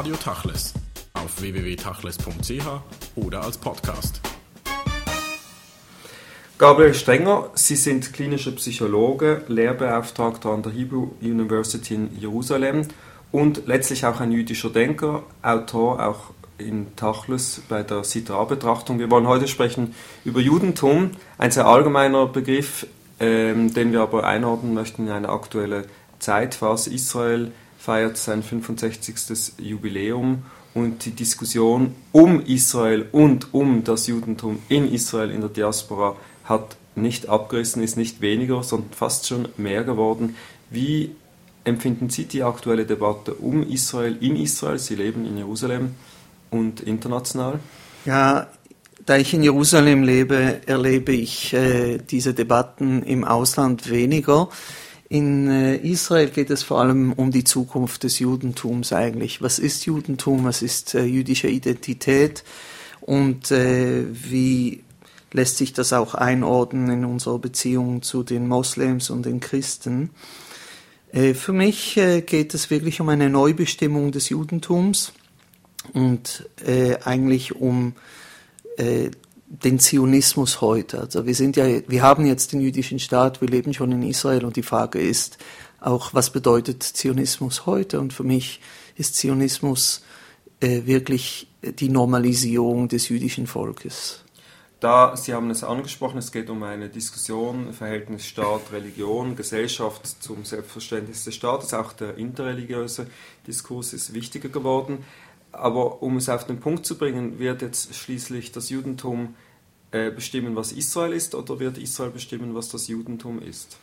Radio Tachles auf www.tachles.ch oder als Podcast. Gabriel Strenger, Sie sind klinischer Psychologe, Lehrbeauftragter an der Hebrew University in Jerusalem und letztlich auch ein jüdischer Denker, Autor auch in Tachlis bei der Sitra-Betrachtung. Wir wollen heute sprechen über Judentum, ein sehr allgemeiner Begriff, ähm, den wir aber einordnen möchten in eine aktuelle Zeitphase. Israel feiert sein 65. Jubiläum und die Diskussion um Israel und um das Judentum in Israel in der Diaspora hat nicht abgerissen, ist nicht weniger, sondern fast schon mehr geworden. Wie empfinden Sie die aktuelle Debatte um Israel in Israel? Sie leben in Jerusalem und international? Ja, da ich in Jerusalem lebe, erlebe ich äh, diese Debatten im Ausland weniger. In äh, Israel geht es vor allem um die Zukunft des Judentums eigentlich. Was ist Judentum? Was ist äh, jüdische Identität? Und äh, wie lässt sich das auch einordnen in unserer Beziehung zu den Moslems und den Christen? Für mich geht es wirklich um eine Neubestimmung des Judentums und eigentlich um den Zionismus heute. Also wir sind ja, wir haben jetzt den jüdischen Staat, wir leben schon in Israel und die Frage ist auch, was bedeutet Zionismus heute? Und für mich ist Zionismus äh, wirklich die Normalisierung des jüdischen Volkes. Da, Sie haben es angesprochen, es geht um eine Diskussion, Verhältnis Staat, Religion, Gesellschaft zum Selbstverständnis des Staates. Auch der interreligiöse Diskurs ist wichtiger geworden. Aber um es auf den Punkt zu bringen, wird jetzt schließlich das Judentum äh, bestimmen, was Israel ist, oder wird Israel bestimmen, was das Judentum ist?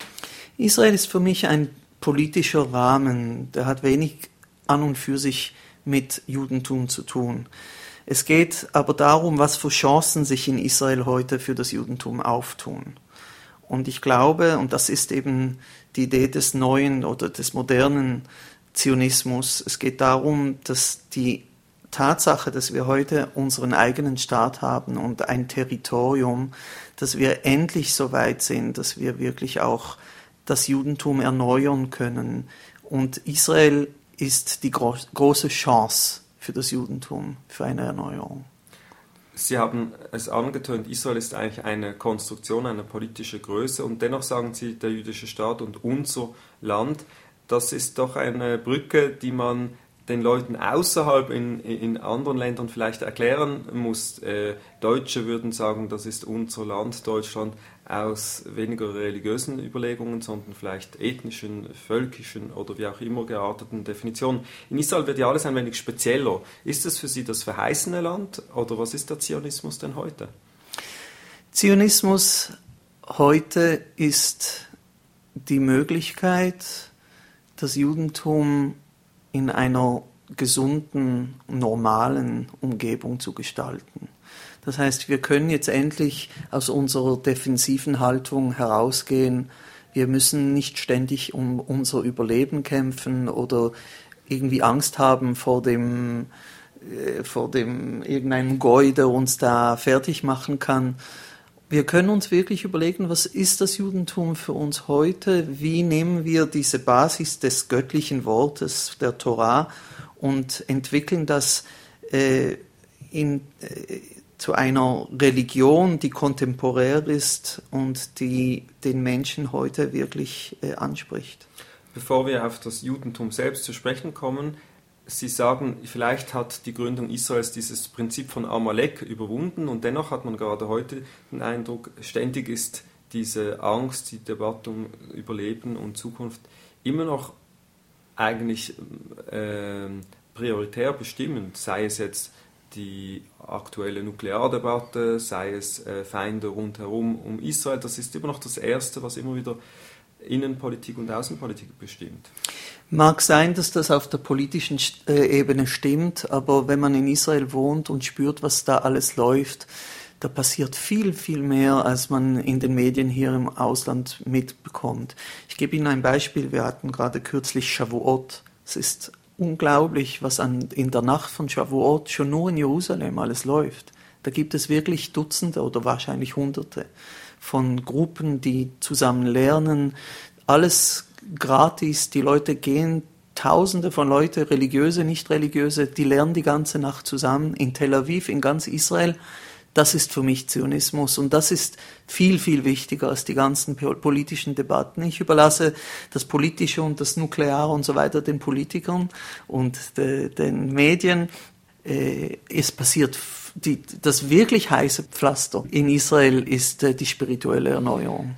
Israel ist für mich ein politischer Rahmen, der hat wenig an und für sich mit Judentum zu tun. Es geht aber darum, was für Chancen sich in Israel heute für das Judentum auftun. Und ich glaube, und das ist eben die Idee des neuen oder des modernen Zionismus, es geht darum, dass die Tatsache, dass wir heute unseren eigenen Staat haben und ein Territorium, dass wir endlich so weit sind, dass wir wirklich auch das Judentum erneuern können. Und Israel ist die gro große Chance für das Judentum, für eine Erneuerung. Sie haben es angetönt, Israel ist eigentlich eine Konstruktion, eine politische Größe und dennoch sagen Sie, der jüdische Staat und unser Land, das ist doch eine Brücke, die man den Leuten außerhalb in, in anderen Ländern vielleicht erklären muss. Äh, Deutsche würden sagen, das ist unser Land, Deutschland, aus weniger religiösen Überlegungen, sondern vielleicht ethnischen, völkischen oder wie auch immer gearteten Definitionen. In Israel wird ja alles ein wenig spezieller. Ist es für Sie das verheißene Land oder was ist der Zionismus denn heute? Zionismus heute ist die Möglichkeit, das Judentum in einer gesunden, normalen Umgebung zu gestalten. Das heißt, wir können jetzt endlich aus unserer defensiven Haltung herausgehen. Wir müssen nicht ständig um unser Überleben kämpfen oder irgendwie Angst haben vor dem, äh, vor dem irgendeinem Goi, der uns da fertig machen kann, wir können uns wirklich überlegen, was ist das Judentum für uns heute? Wie nehmen wir diese Basis des göttlichen Wortes, der Torah, und entwickeln das äh, in, äh, zu einer Religion, die kontemporär ist und die den Menschen heute wirklich äh, anspricht? Bevor wir auf das Judentum selbst zu sprechen kommen, Sie sagen, vielleicht hat die Gründung Israels dieses Prinzip von Amalek überwunden und dennoch hat man gerade heute den Eindruck, ständig ist diese Angst, die Debatte um Überleben und Zukunft immer noch eigentlich äh, prioritär bestimmend, sei es jetzt die aktuelle Nukleardebatte, sei es äh, Feinde rundherum um Israel, das ist immer noch das Erste, was immer wieder Innenpolitik und Außenpolitik bestimmt. Mag sein, dass das auf der politischen äh, Ebene stimmt, aber wenn man in Israel wohnt und spürt, was da alles läuft, da passiert viel, viel mehr, als man in den Medien hier im Ausland mitbekommt. Ich gebe Ihnen ein Beispiel. Wir hatten gerade kürzlich Shavuot. Es ist unglaublich, was an, in der Nacht von Shavuot schon nur in Jerusalem alles läuft. Da gibt es wirklich Dutzende oder wahrscheinlich Hunderte von Gruppen, die zusammen lernen. Alles gratis. Die Leute gehen Tausende von Leuten, religiöse, nicht religiöse, die lernen die ganze Nacht zusammen in Tel Aviv, in ganz Israel. Das ist für mich Zionismus und das ist viel, viel wichtiger als die ganzen politischen Debatten. Ich überlasse das Politische und das Nukleare und so weiter den Politikern und de, den Medien. Äh, es passiert, die, das wirklich heiße Pflaster in Israel ist äh, die spirituelle Erneuerung.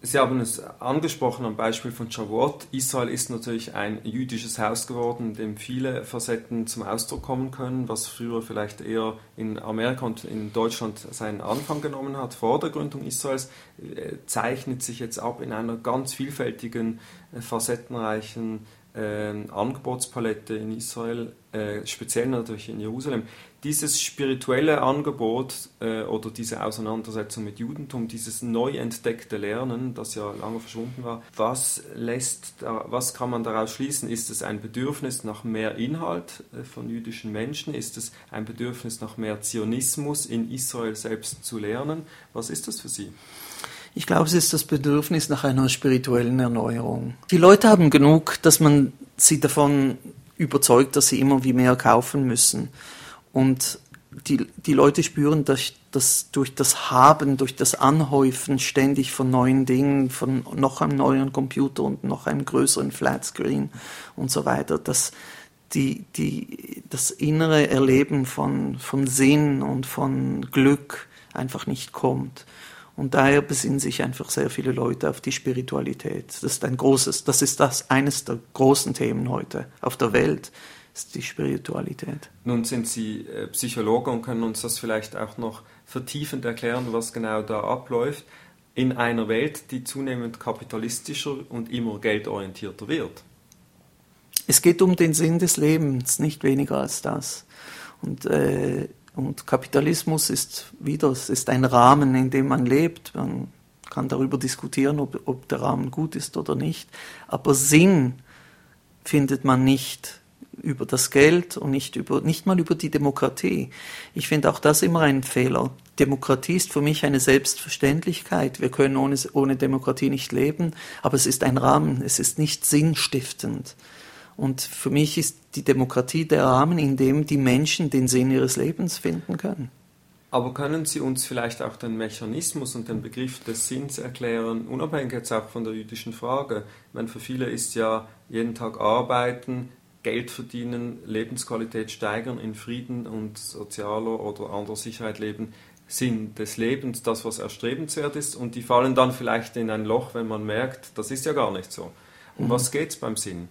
Sie haben es angesprochen am Beispiel von Shavuot. Israel ist natürlich ein jüdisches Haus geworden, in dem viele Facetten zum Ausdruck kommen können, was früher vielleicht eher in Amerika und in Deutschland seinen Anfang genommen hat vor der Gründung Israels, äh, zeichnet sich jetzt ab in einer ganz vielfältigen, äh, facettenreichen äh, Angebotspalette in Israel, äh, speziell natürlich in Jerusalem dieses spirituelle Angebot äh, oder diese Auseinandersetzung mit Judentum, dieses neu entdeckte Lernen, das ja lange verschwunden war, was lässt, was kann man daraus schließen? Ist es ein Bedürfnis nach mehr Inhalt äh, von jüdischen Menschen? Ist es ein Bedürfnis nach mehr Zionismus in Israel selbst zu lernen? Was ist das für Sie? Ich glaube, es ist das Bedürfnis nach einer spirituellen Erneuerung. Die Leute haben genug, dass man sie davon überzeugt, dass sie immer wie mehr kaufen müssen. Und die, die Leute spüren, dass, dass durch das Haben, durch das Anhäufen ständig von neuen Dingen, von noch einem neuen Computer und noch einem größeren Flatscreen und so weiter, dass die, die, das innere Erleben von, von Sinn und von Glück einfach nicht kommt. Und daher besinnen sich einfach sehr viele Leute auf die Spiritualität. Das ist ein großes, das ist das eines der großen Themen heute auf der Welt ist die Spiritualität. Nun sind Sie äh, Psychologe und können uns das vielleicht auch noch vertiefend erklären, was genau da abläuft in einer Welt, die zunehmend kapitalistischer und immer geldorientierter wird. Es geht um den Sinn des Lebens, nicht weniger als das. Und, äh, und Kapitalismus ist wieder, es ist ein Rahmen, in dem man lebt. Man kann darüber diskutieren, ob, ob der Rahmen gut ist oder nicht. Aber Sinn findet man nicht über das Geld und nicht, über, nicht mal über die Demokratie. Ich finde auch das immer ein Fehler. Demokratie ist für mich eine Selbstverständlichkeit. Wir können ohne, ohne Demokratie nicht leben, aber es ist ein Rahmen, es ist nicht sinnstiftend. Und für mich ist die Demokratie der Rahmen, in dem die Menschen den Sinn ihres Lebens finden können. Aber können Sie uns vielleicht auch den Mechanismus und den Begriff des Sinns erklären, unabhängig jetzt auch von der jüdischen Frage? Ich meine, für viele ist ja jeden Tag arbeiten, Geld verdienen, Lebensqualität steigern, in Frieden und sozialer oder anderer Sicherheit leben, Sinn des Lebens, das, was erstrebenswert ist, und die fallen dann vielleicht in ein Loch, wenn man merkt, das ist ja gar nicht so. Um mhm. was geht es beim Sinn?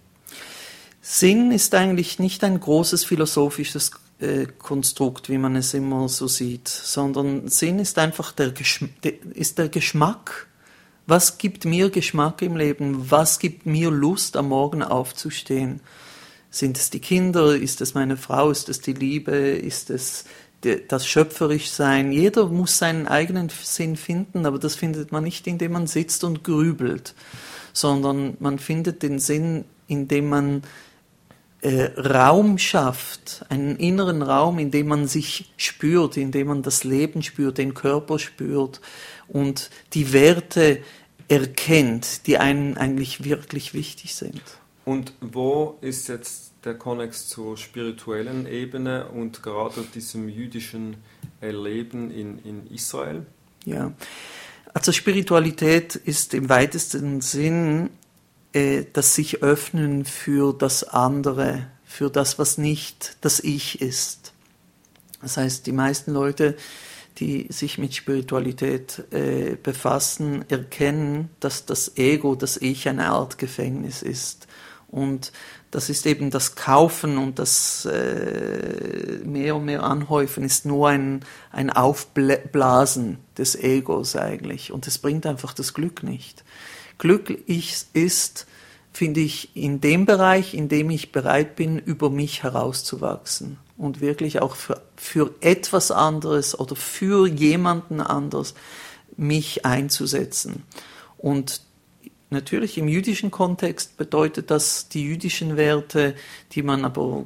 Sinn ist eigentlich nicht ein großes philosophisches äh, Konstrukt, wie man es immer so sieht, sondern Sinn ist einfach der, Geschm ist der Geschmack. Was gibt mir Geschmack im Leben? Was gibt mir Lust, am Morgen aufzustehen? Sind es die Kinder? Ist es meine Frau? Ist es die Liebe? Ist es das Schöpferischsein? Jeder muss seinen eigenen Sinn finden, aber das findet man nicht, indem man sitzt und grübelt, sondern man findet den Sinn, indem man äh, Raum schafft, einen inneren Raum, in dem man sich spürt, in dem man das Leben spürt, den Körper spürt und die Werte erkennt, die einem eigentlich wirklich wichtig sind. Und wo ist jetzt der Konnex zur spirituellen Ebene und gerade diesem jüdischen Erleben in, in Israel? Ja, also Spiritualität ist im weitesten Sinn äh, das sich öffnen für das andere, für das, was nicht das Ich ist. Das heißt, die meisten Leute, die sich mit Spiritualität äh, befassen, erkennen, dass das Ego, das Ich, eine Art Gefängnis ist und das ist eben das Kaufen und das äh, mehr und mehr Anhäufen ist nur ein, ein Aufblasen des Egos eigentlich. Und es bringt einfach das Glück nicht. Glück ist, finde ich, in dem Bereich, in dem ich bereit bin, über mich herauszuwachsen und wirklich auch für, für etwas anderes oder für jemanden anders mich einzusetzen. Und Natürlich im jüdischen Kontext bedeutet das die jüdischen Werte, die man aber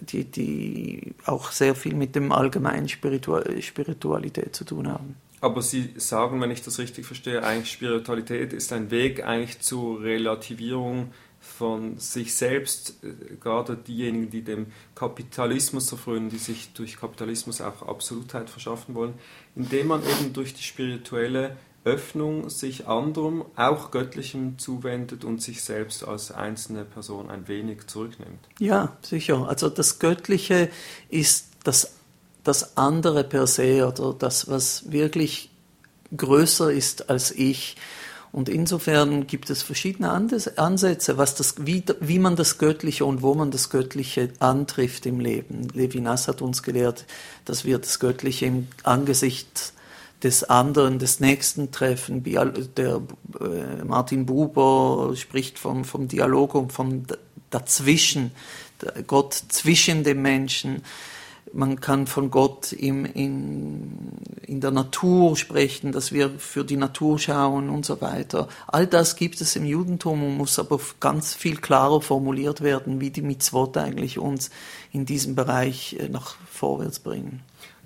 die, die auch sehr viel mit dem allgemeinen Spiritual Spiritualität zu tun haben. Aber Sie sagen, wenn ich das richtig verstehe, eigentlich Spiritualität ist ein Weg eigentlich zur Relativierung von sich selbst, äh, gerade diejenigen, die dem Kapitalismus erfreuen, die sich durch Kapitalismus auch Absolutheit verschaffen wollen, indem man eben durch die spirituelle Öffnung sich anderem, auch Göttlichem zuwendet und sich selbst als einzelne Person ein wenig zurücknimmt. Ja, sicher. Also das Göttliche ist das, das andere per se oder das, was wirklich größer ist als ich. Und insofern gibt es verschiedene Ansätze, was das, wie, wie man das Göttliche und wo man das Göttliche antrifft im Leben. Levinas hat uns gelehrt, dass wir das Göttliche im Angesicht des anderen, des Nächsten treffen. Der äh, Martin Buber spricht vom, vom Dialog und vom Dazwischen, Gott zwischen dem Menschen man kann von Gott im, in, in der Natur sprechen, dass wir für die Natur schauen und so weiter. All das gibt es im Judentum und muss aber ganz viel klarer formuliert werden, wie die Mitzvot eigentlich uns in diesem Bereich äh, nach vorwärts bringen.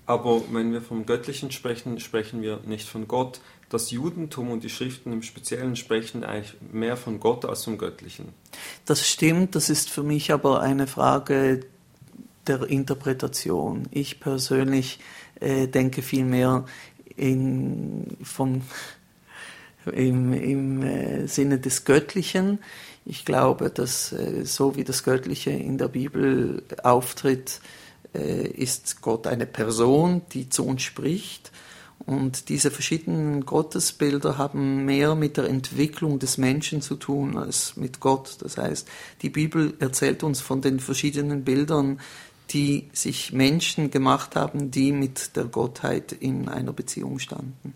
Aber wenn wir vom Göttlichen sprechen, sprechen wir nicht von Gott. Das Judentum und die Schriften im Speziellen sprechen eigentlich mehr von Gott als vom Göttlichen. Das stimmt, das ist für mich aber eine Frage der Interpretation. Ich persönlich äh, denke vielmehr in, vom, im, im äh, Sinne des Göttlichen. Ich glaube, dass äh, so wie das Göttliche in der Bibel auftritt, äh, ist Gott eine Person, die zu uns spricht. Und diese verschiedenen Gottesbilder haben mehr mit der Entwicklung des Menschen zu tun als mit Gott. Das heißt, die Bibel erzählt uns von den verschiedenen Bildern, die sich Menschen gemacht haben, die mit der Gottheit in einer Beziehung standen.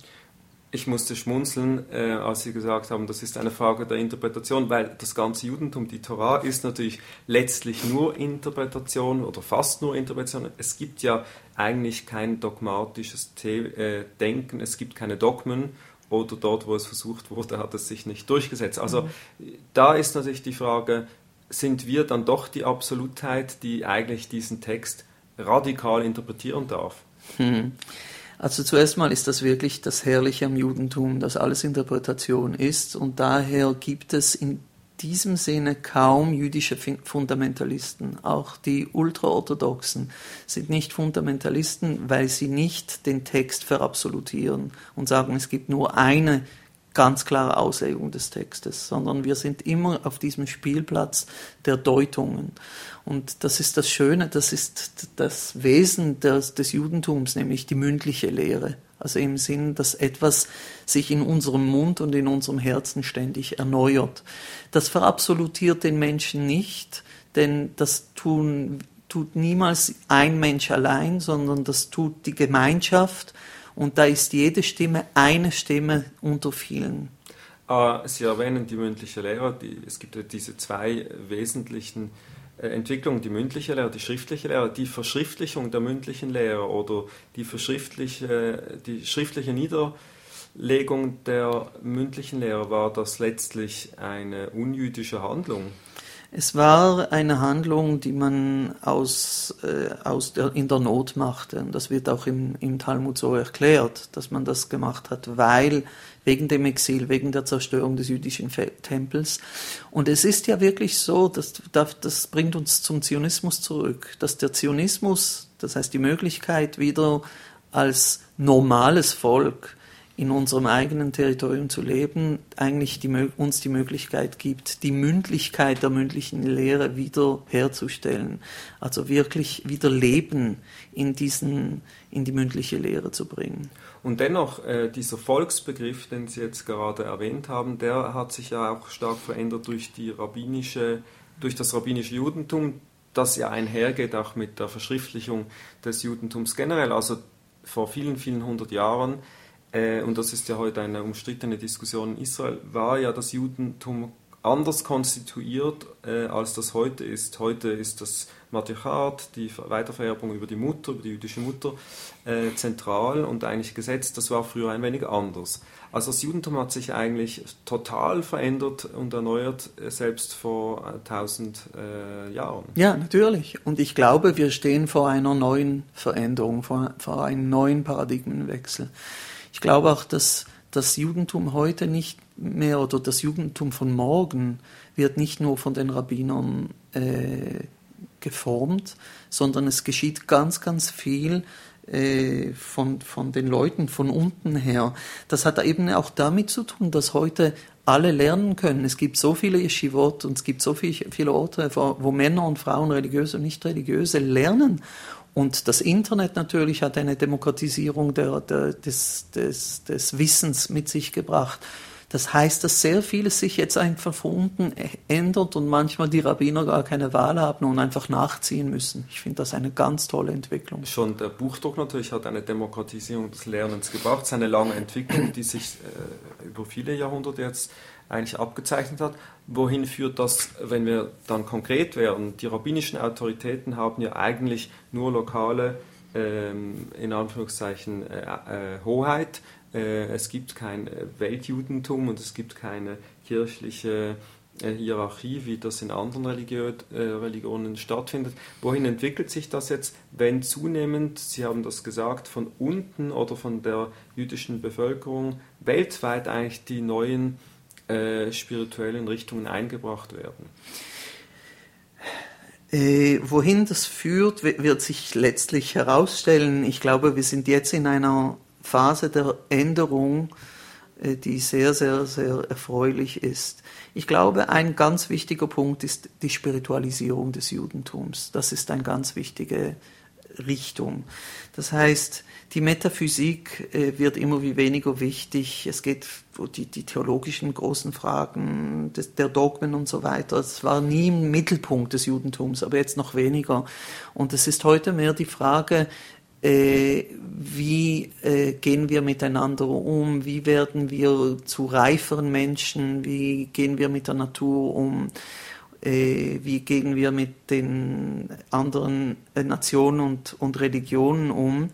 Ich musste schmunzeln, äh, als Sie gesagt haben, das ist eine Frage der Interpretation, weil das ganze Judentum, die Torah, ist natürlich letztlich nur Interpretation oder fast nur Interpretation. Es gibt ja eigentlich kein dogmatisches The äh, Denken, es gibt keine Dogmen oder dort, wo es versucht wurde, hat es sich nicht durchgesetzt. Also mhm. da ist natürlich die Frage, sind wir dann doch die Absolutheit, die eigentlich diesen Text radikal interpretieren darf. Hm. Also zuerst mal ist das wirklich das Herrliche am Judentum, dass alles Interpretation ist und daher gibt es in diesem Sinne kaum jüdische Fundamentalisten. Auch die Ultraorthodoxen sind nicht Fundamentalisten, weil sie nicht den Text verabsolutieren und sagen, es gibt nur eine ganz klare Auslegung des Textes, sondern wir sind immer auf diesem Spielplatz der Deutungen. Und das ist das Schöne, das ist das Wesen des, des Judentums, nämlich die mündliche Lehre. Also im Sinn, dass etwas sich in unserem Mund und in unserem Herzen ständig erneuert. Das verabsolutiert den Menschen nicht, denn das tun, tut niemals ein Mensch allein, sondern das tut die Gemeinschaft und da ist jede Stimme eine Stimme unter vielen. Ah, Sie erwähnen die mündliche Lehre. Die, es gibt ja diese zwei wesentlichen äh, Entwicklungen, die mündliche Lehre, die schriftliche Lehre. Die Verschriftlichung der mündlichen Lehre oder die, verschriftliche, die schriftliche Niederlegung der mündlichen Lehre, war das letztlich eine unjüdische Handlung? Es war eine Handlung, die man aus, äh, aus der, in der Not machte. Und das wird auch im, im Talmud so erklärt, dass man das gemacht hat, weil wegen dem Exil, wegen der Zerstörung des jüdischen Tempels. Und es ist ja wirklich so, dass, das bringt uns zum Zionismus zurück, dass der Zionismus, das heißt die Möglichkeit wieder als normales Volk in unserem eigenen Territorium zu leben, eigentlich die, uns die Möglichkeit gibt, die Mündlichkeit der mündlichen Lehre wieder herzustellen. Also wirklich wieder Leben in, diesen, in die mündliche Lehre zu bringen. Und dennoch, äh, dieser Volksbegriff, den Sie jetzt gerade erwähnt haben, der hat sich ja auch stark verändert durch, die rabbinische, durch das rabbinische Judentum, das ja einhergeht auch mit der Verschriftlichung des Judentums generell. Also vor vielen, vielen hundert Jahren äh, und das ist ja heute eine umstrittene Diskussion in Israel, war ja das Judentum anders konstituiert, äh, als das heute ist. Heute ist das Matriarchat, die Weitervererbung über die Mutter, über die jüdische Mutter, äh, zentral und eigentlich gesetzt. Das war früher ein wenig anders. Also das Judentum hat sich eigentlich total verändert und erneuert, äh, selbst vor äh, tausend äh, Jahren. Ja, natürlich. Und ich glaube, wir stehen vor einer neuen Veränderung, vor, vor einem neuen Paradigmenwechsel. Ich glaube auch, dass das Judentum heute nicht mehr oder das Judentum von morgen wird nicht nur von den Rabbinern äh, geformt, sondern es geschieht ganz, ganz viel äh, von, von den Leuten von unten her. Das hat eben auch damit zu tun, dass heute alle lernen können. Es gibt so viele Yeshivot und es gibt so viele, viele Orte, wo Männer und Frauen, religiöse und nicht religiöse, lernen. Und das Internet natürlich hat eine Demokratisierung der, der, des, des, des Wissens mit sich gebracht. Das heißt, dass sehr vieles sich jetzt einfach von unten ändert und manchmal die Rabbiner gar keine Wahl haben und einfach nachziehen müssen. Ich finde das eine ganz tolle Entwicklung. Schon der Buchdruck natürlich hat eine Demokratisierung des Lernens gebracht. Es ist eine lange Entwicklung, die sich äh, über viele Jahrhunderte jetzt eigentlich abgezeichnet hat. Wohin führt das, wenn wir dann konkret werden? Die rabbinischen Autoritäten haben ja eigentlich nur lokale, ähm, in Anführungszeichen, äh, äh, Hoheit äh, es gibt kein äh, Weltjudentum und es gibt keine kirchliche Hierarchie, wie das in anderen Religionen stattfindet. Wohin entwickelt sich das jetzt, wenn zunehmend, Sie haben das gesagt, von unten oder von der jüdischen Bevölkerung weltweit eigentlich die neuen äh, spirituellen Richtungen eingebracht werden? Äh, wohin das führt, wird sich letztlich herausstellen. Ich glaube, wir sind jetzt in einer Phase der Änderung, äh, die sehr, sehr, sehr erfreulich ist. Ich glaube, ein ganz wichtiger Punkt ist die Spiritualisierung des Judentums. Das ist eine ganz wichtige Richtung. Das heißt, die Metaphysik äh, wird immer wie weniger wichtig. Es geht die, die theologischen großen Fragen der Dogmen und so weiter. Es war nie im Mittelpunkt des Judentums, aber jetzt noch weniger. Und es ist heute mehr die Frage, äh, wie äh, gehen wir miteinander um, wie werden wir zu reiferen Menschen, wie gehen wir mit der Natur um, äh, wie gehen wir mit den anderen äh, Nationen und, und Religionen um.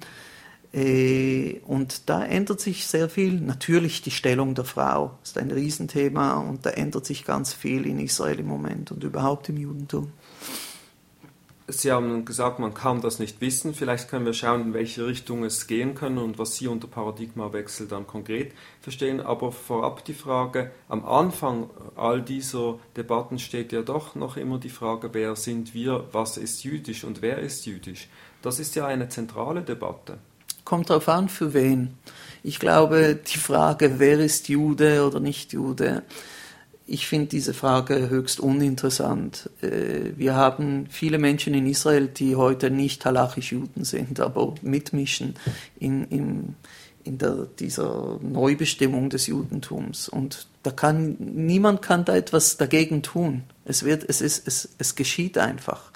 Äh, und da ändert sich sehr viel. Natürlich die Stellung der Frau ist ein Riesenthema und da ändert sich ganz viel in Israel im Moment und überhaupt im Judentum. Sie haben gesagt, man kann das nicht wissen. Vielleicht können wir schauen, in welche Richtung es gehen kann und was Sie unter Paradigmawechsel dann konkret verstehen. Aber vorab die Frage, am Anfang all dieser Debatten steht ja doch noch immer die Frage, wer sind wir, was ist jüdisch und wer ist jüdisch. Das ist ja eine zentrale Debatte. Kommt darauf an, für wen. Ich glaube, die Frage, wer ist Jude oder nicht Jude, ich finde diese Frage höchst uninteressant. Äh, wir haben viele Menschen in Israel, die heute nicht halachisch Juden sind, aber mitmischen in, in, in der, dieser Neubestimmung des Judentums. Und da kann, niemand kann da etwas dagegen tun. Es, wird, es, ist, es, es geschieht einfach.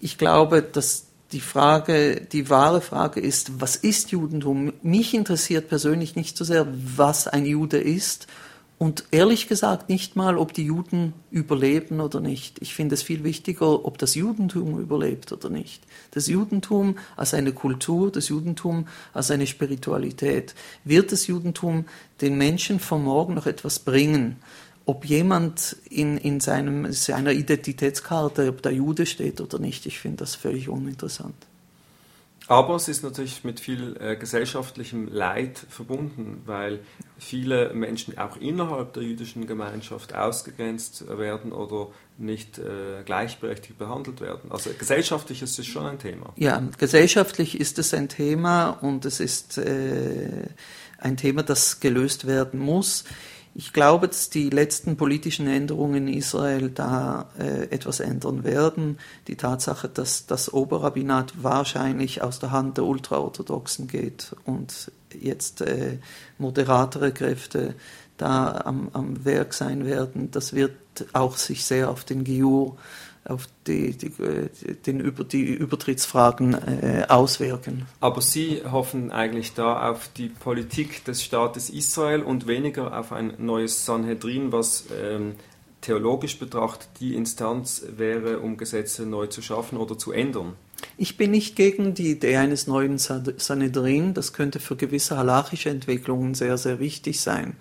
Ich glaube, dass die Frage, die wahre Frage ist, was ist Judentum? Mich interessiert persönlich nicht so sehr, was ein Jude ist, und ehrlich gesagt nicht mal, ob die Juden überleben oder nicht. Ich finde es viel wichtiger, ob das Judentum überlebt oder nicht. Das Judentum als eine Kultur, das Judentum als eine Spiritualität. Wird das Judentum den Menschen von morgen noch etwas bringen? Ob jemand in, in seinem, seiner Identitätskarte, ob der Jude steht oder nicht, ich finde das völlig uninteressant. Aber es ist natürlich mit viel äh, gesellschaftlichem Leid verbunden, weil viele Menschen auch innerhalb der jüdischen Gemeinschaft ausgegrenzt werden oder nicht äh, gleichberechtigt behandelt werden. Also gesellschaftlich ist es schon ein Thema. Ja, gesellschaftlich ist es ein Thema und es ist äh, ein Thema, das gelöst werden muss. Ich glaube, dass die letzten politischen Änderungen in Israel da äh, etwas ändern werden. Die Tatsache, dass das Oberrabbinat wahrscheinlich aus der Hand der Ultraorthodoxen geht und jetzt äh, moderatere Kräfte da am, am Werk sein werden, das wird auch sich sehr auf den Giur auf die, die, den, über die Übertrittsfragen äh, auswirken. Aber Sie hoffen eigentlich da auf die Politik des Staates Israel und weniger auf ein neues Sanhedrin, was ähm, theologisch betrachtet die Instanz wäre, um Gesetze neu zu schaffen oder zu ändern. Ich bin nicht gegen die Idee eines neuen Sanhedrin. Das könnte für gewisse halachische Entwicklungen sehr, sehr wichtig sein.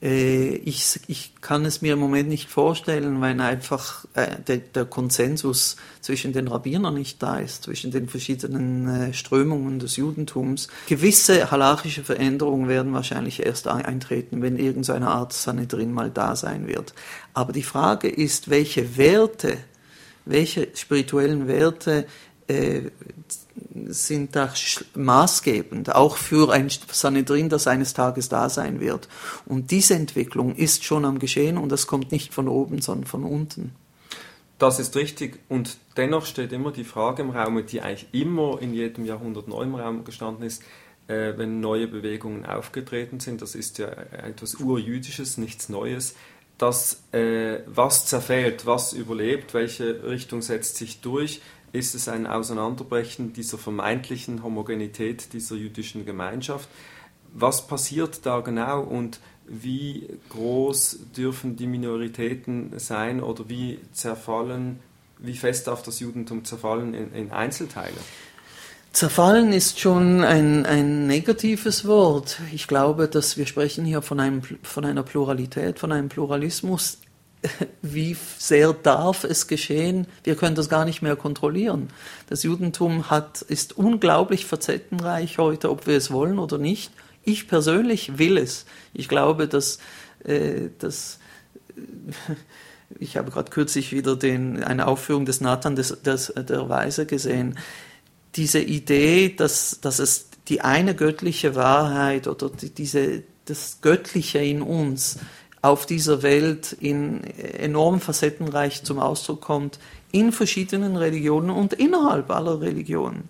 Äh, ich, ich kann es mir im Moment nicht vorstellen, weil einfach äh, der, der Konsensus zwischen den Rabbinern nicht da ist, zwischen den verschiedenen äh, Strömungen des Judentums. Gewisse halachische Veränderungen werden wahrscheinlich erst eintreten, wenn irgendeine Art Sanhedrin mal da sein wird. Aber die Frage ist, welche Werte, welche spirituellen Werte sind da maßgebend, auch für ein Sanhedrin, das eines Tages da sein wird. Und diese Entwicklung ist schon am Geschehen und das kommt nicht von oben, sondern von unten. Das ist richtig und dennoch steht immer die Frage im Raum, die eigentlich immer in jedem Jahrhundert neu im Raum gestanden ist, äh, wenn neue Bewegungen aufgetreten sind, das ist ja etwas Urjüdisches, nichts Neues, dass äh, was zerfällt, was überlebt, welche Richtung setzt sich durch, ist es ein Auseinanderbrechen dieser vermeintlichen Homogenität dieser jüdischen Gemeinschaft. Was passiert da genau und wie groß dürfen die Minoritäten sein oder wie zerfallen, wie fest darf das Judentum zerfallen in, in Einzelteile? Zerfallen ist schon ein, ein negatives Wort. Ich glaube, dass wir sprechen hier von, einem, von einer Pluralität, von einem Pluralismus, wie sehr darf es geschehen? Wir können das gar nicht mehr kontrollieren. Das Judentum hat, ist unglaublich facettenreich heute, ob wir es wollen oder nicht. Ich persönlich will es. Ich glaube, dass, äh, dass äh, ich habe gerade kürzlich wieder den, eine Aufführung des Nathan des, des, der Weise gesehen. Diese Idee, dass, dass es die eine göttliche Wahrheit oder die, diese, das Göttliche in uns auf dieser Welt in enorm facettenreich zum Ausdruck kommt, in verschiedenen Religionen und innerhalb aller Religionen.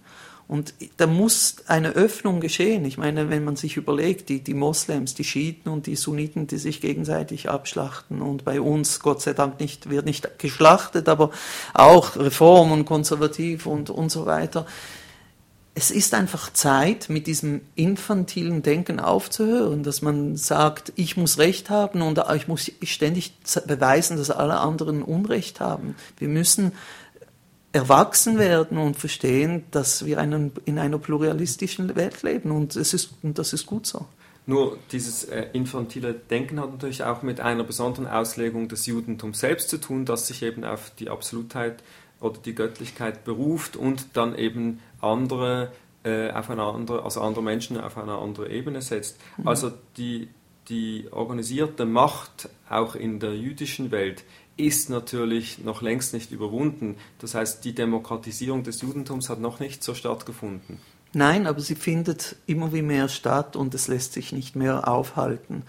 Und da muss eine Öffnung geschehen. Ich meine, wenn man sich überlegt, die, die Moslems, die Schiiten und die Sunniten, die sich gegenseitig abschlachten und bei uns, Gott sei Dank, nicht, wird nicht geschlachtet, aber auch Reform und konservativ und, und so weiter es ist einfach Zeit, mit diesem infantilen Denken aufzuhören, dass man sagt, ich muss Recht haben und ich muss ständig beweisen, dass alle anderen Unrecht haben. Wir müssen erwachsen werden und verstehen, dass wir einen, in einer pluralistischen Welt leben und, es ist, und das ist gut so. Nur dieses äh, infantile Denken hat natürlich auch mit einer besonderen Auslegung des Judentums selbst zu tun, das sich eben auf die Absolutheit oder die Göttlichkeit beruft und dann eben andere äh, auf eine andere, also andere Menschen auf eine andere Ebene setzt. Mhm. Also die, die organisierte Macht auch in der jüdischen Welt ist natürlich noch längst nicht überwunden. Das heißt, die Demokratisierung des Judentums hat noch nicht so stattgefunden. Nein, aber sie findet immer wie mehr statt und es lässt sich nicht mehr aufhalten.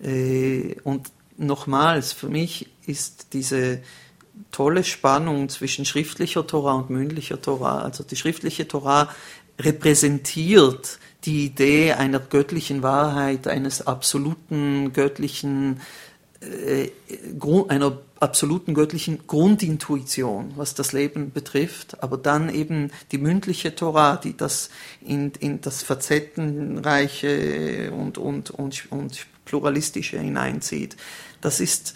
Äh, und nochmals, für mich ist diese tolle Spannung zwischen schriftlicher Tora und mündlicher Tora. Also die schriftliche Tora repräsentiert die Idee einer göttlichen Wahrheit, eines absoluten göttlichen, äh, einer absoluten göttlichen Grundintuition, was das Leben betrifft, aber dann eben die mündliche Tora, die das in, in das Facettenreiche und, und, und, und Pluralistische hineinzieht. Das ist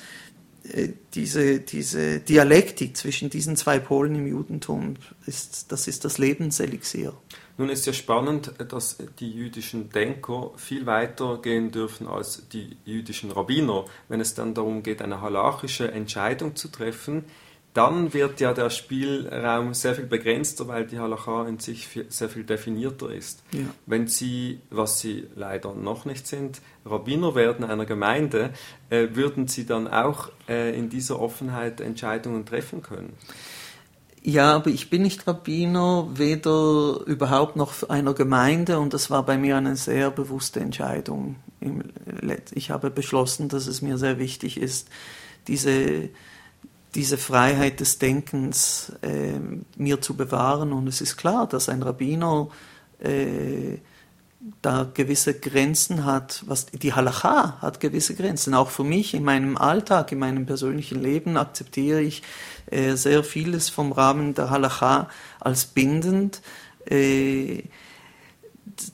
diese, diese Dialektik zwischen diesen zwei Polen im Judentum, ist, das ist das Lebenselixier. Nun ist ja spannend, dass die jüdischen Denker viel weiter gehen dürfen als die jüdischen Rabbiner. Wenn es dann darum geht, eine halachische Entscheidung zu treffen, dann wird ja der Spielraum sehr viel begrenzter, weil die Halacha in sich sehr viel definierter ist. Ja. Wenn Sie, was Sie leider noch nicht sind, Rabbiner werden einer Gemeinde, äh, würden Sie dann auch äh, in dieser Offenheit Entscheidungen treffen können? Ja, aber ich bin nicht Rabbiner, weder überhaupt noch einer Gemeinde und das war bei mir eine sehr bewusste Entscheidung. Ich habe beschlossen, dass es mir sehr wichtig ist, diese diese Freiheit des Denkens äh, mir zu bewahren. Und es ist klar, dass ein Rabbiner äh, da gewisse Grenzen hat, was die Halacha hat gewisse Grenzen. Auch für mich in meinem Alltag, in meinem persönlichen Leben akzeptiere ich äh, sehr vieles vom Rahmen der Halacha als bindend. Äh,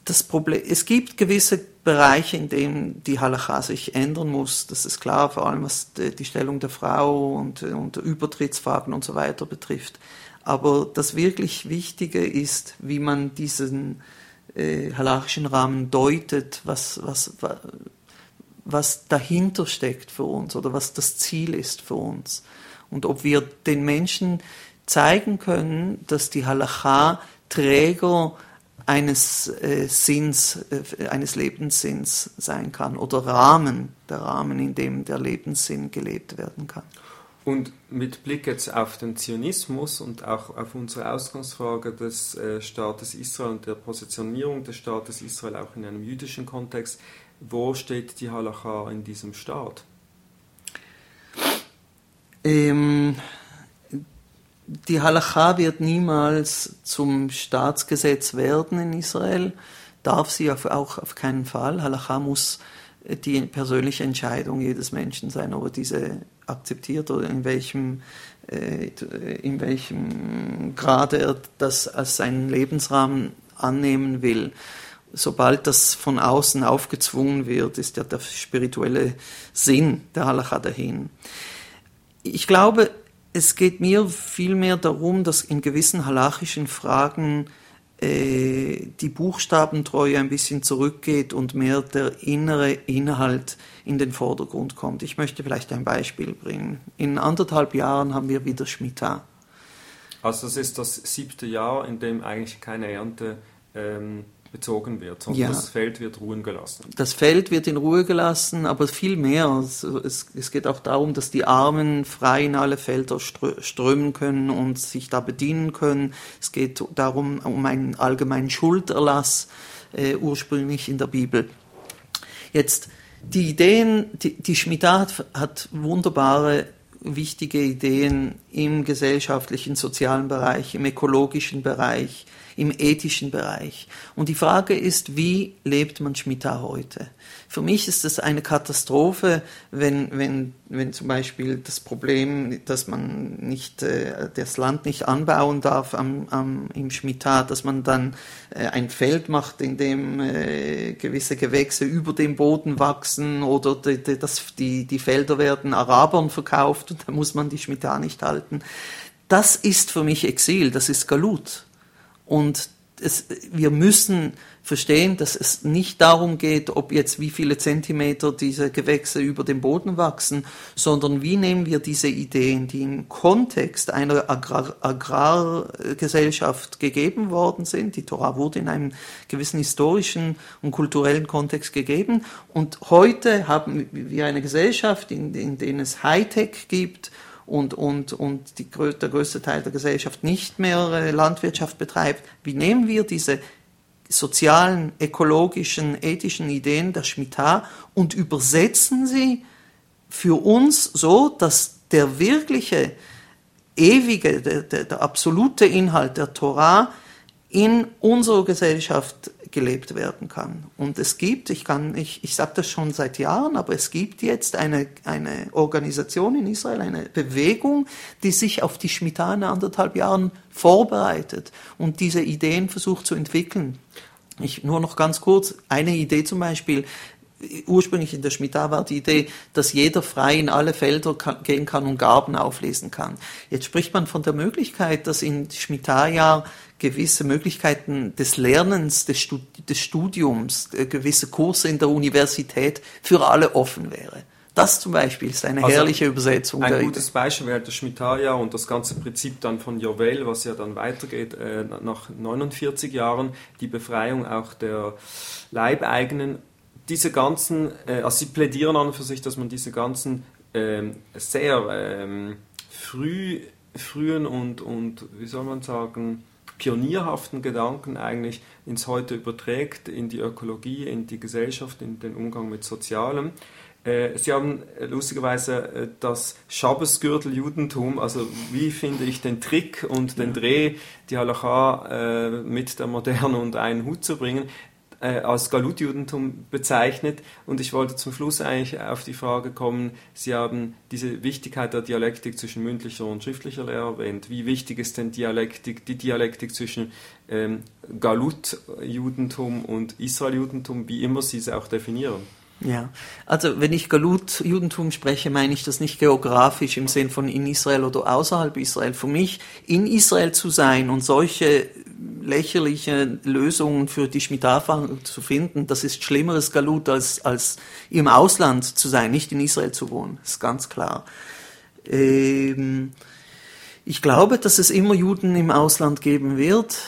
das Problem, es gibt gewisse Bereiche, in denen die Halacha sich ändern muss. Das ist klar, vor allem was die Stellung der Frau und, und Übertrittsfragen und so weiter betrifft. Aber das wirklich Wichtige ist, wie man diesen äh, halachischen Rahmen deutet, was, was, was dahinter steckt für uns oder was das Ziel ist für uns. Und ob wir den Menschen zeigen können, dass die Halacha Träger eines äh, Sinns, äh, eines Lebenssinns sein kann oder Rahmen, der Rahmen, in dem der Lebenssinn gelebt werden kann. Und mit Blick jetzt auf den Zionismus und auch auf unsere Ausgangsfrage des äh, Staates Israel und der Positionierung des Staates Israel auch in einem jüdischen Kontext, wo steht die Halacha in diesem Staat? Ähm, die Halacha wird niemals zum Staatsgesetz werden in Israel, darf sie auch auf keinen Fall. Halacha muss die persönliche Entscheidung jedes Menschen sein, ob er diese akzeptiert oder in welchem, äh, in welchem Grad er das als seinen Lebensrahmen annehmen will. Sobald das von außen aufgezwungen wird, ist ja der spirituelle Sinn der Halacha dahin. Ich glaube, es geht mir vielmehr darum, dass in gewissen halachischen Fragen äh, die Buchstabentreue ein bisschen zurückgeht und mehr der innere Inhalt in den Vordergrund kommt. Ich möchte vielleicht ein Beispiel bringen. In anderthalb Jahren haben wir wieder Schmittah. Also das ist das siebte Jahr, in dem eigentlich keine Ernte ähm, bezogen wird, sondern ja. das Feld wird ruhen gelassen. Das Feld wird in Ruhe gelassen, aber viel mehr. Es, es geht auch darum, dass die Armen frei in alle Felder strömen können und sich da bedienen können. Es geht darum, um einen allgemeinen Schulderlass, äh, ursprünglich in der Bibel. Jetzt, die Ideen, die, die Schmidt hat, hat wunderbare wichtige Ideen im gesellschaftlichen, sozialen Bereich, im ökologischen Bereich, im ethischen Bereich. Und die Frage ist, wie lebt man Schmittah heute? Für mich ist es eine Katastrophe, wenn, wenn, wenn zum Beispiel das Problem, dass man nicht, äh, das Land nicht anbauen darf am, am, im Schmittah, dass man dann äh, ein Feld macht, in dem äh, gewisse Gewächse über dem Boden wachsen oder die, die, das, die, die Felder werden Arabern verkauft und da muss man die Schmittah nicht halten. Das ist für mich Exil, das ist Galut. Und es, wir müssen verstehen, dass es nicht darum geht, ob jetzt wie viele Zentimeter diese Gewächse über dem Boden wachsen, sondern wie nehmen wir diese Ideen, die im Kontext einer Agrar Agrargesellschaft gegeben worden sind. Die Torah wurde in einem gewissen historischen und kulturellen Kontext gegeben. Und heute haben wir eine Gesellschaft, in, in der es Hightech gibt und, und, und die, der größte Teil der Gesellschaft nicht mehr äh, Landwirtschaft betreibt. Wie nehmen wir diese sozialen, ökologischen, ethischen Ideen der Schmittah und übersetzen sie für uns so, dass der wirkliche, ewige, der, der, der absolute Inhalt der Torah in unserer Gesellschaft gelebt werden kann. Und es gibt, ich kann, ich, ich sage das schon seit Jahren, aber es gibt jetzt eine, eine Organisation in Israel, eine Bewegung, die sich auf die Shemitah in anderthalb Jahren vorbereitet und diese Ideen versucht zu entwickeln. Ich, nur noch ganz kurz, eine Idee zum Beispiel, ursprünglich in der Schmittah war die Idee, dass jeder frei in alle Felder kann, gehen kann und Garben auflesen kann. Jetzt spricht man von der Möglichkeit, dass in Schmittah-Jahr gewisse Möglichkeiten des Lernens, des, Studiums, äh, gewisse Kurse in der Universität für alle offen wäre. Das zum Beispiel ist eine also herrliche Übersetzung. Ein gutes Beispiel wäre das Schmitaya und das ganze Prinzip dann von Jovel, was ja dann weitergeht äh, nach 49 Jahren, die Befreiung auch der Leibeigenen. Diese ganzen, äh, also sie plädieren an und für sich, dass man diese ganzen ähm, sehr ähm, früh, frühen und, und, wie soll man sagen, pionierhaften Gedanken eigentlich ins Heute überträgt, in die Ökologie, in die Gesellschaft, in den Umgang mit Sozialem. Äh, Sie haben äh, lustigerweise äh, das Schabbesgürtel-Judentum, also wie finde ich den Trick und den Dreh, die Halacha mit der Moderne unter einen Hut zu bringen äh, als Galutjudentum bezeichnet. Und ich wollte zum Schluss eigentlich auf die Frage kommen, Sie haben diese Wichtigkeit der Dialektik zwischen mündlicher und schriftlicher Lehre erwähnt. Wie wichtig ist denn Dialektik, die Dialektik zwischen ähm, Galut-Judentum und Israel-Judentum, wie immer Sie es auch definieren? Ja, also wenn ich Galut-Judentum spreche, meine ich das nicht geografisch im Sinn von in Israel oder außerhalb Israel. Für mich, in Israel zu sein und solche lächerliche Lösungen für die Schmittafang zu finden, das ist schlimmeres Galut als, als im Ausland zu sein, nicht in Israel zu wohnen. Das ist ganz klar. Ähm, ich glaube, dass es immer Juden im Ausland geben wird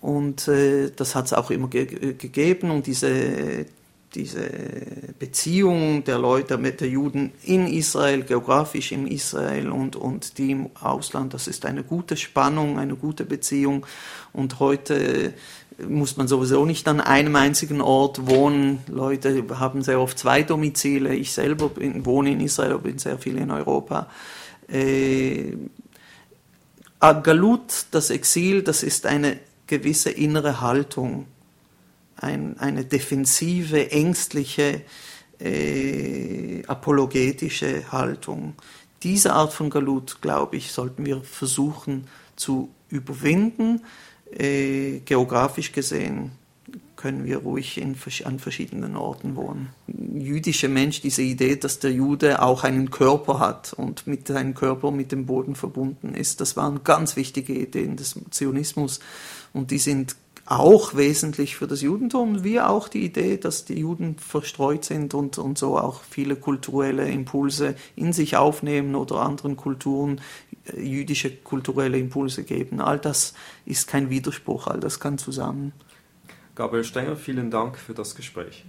und äh, das hat es auch immer ge gegeben und diese diese Beziehung der Leute mit den Juden in Israel, geografisch in Israel und, und die im Ausland, das ist eine gute Spannung, eine gute Beziehung. Und heute muss man sowieso nicht an einem einzigen Ort wohnen. Leute haben sehr oft zwei Domizile. Ich selber bin, wohne in Israel, bin sehr viel in Europa. Äh, Galut, das Exil, das ist eine gewisse innere Haltung ein, eine defensive, ängstliche, äh, apologetische Haltung. Diese Art von Galut, glaube ich, sollten wir versuchen zu überwinden. Äh, geografisch gesehen können wir ruhig in, an verschiedenen Orten wohnen. Jüdischer Mensch, diese Idee, dass der Jude auch einen Körper hat und mit seinem Körper mit dem Boden verbunden ist, das waren ganz wichtige Ideen des Zionismus und die sind auch wesentlich für das Judentum, wie auch die Idee, dass die Juden verstreut sind und, und so auch viele kulturelle Impulse in sich aufnehmen oder anderen Kulturen äh, jüdische kulturelle Impulse geben. All das ist kein Widerspruch, all das kann zusammen. Gabriel Stenger, vielen Dank für das Gespräch.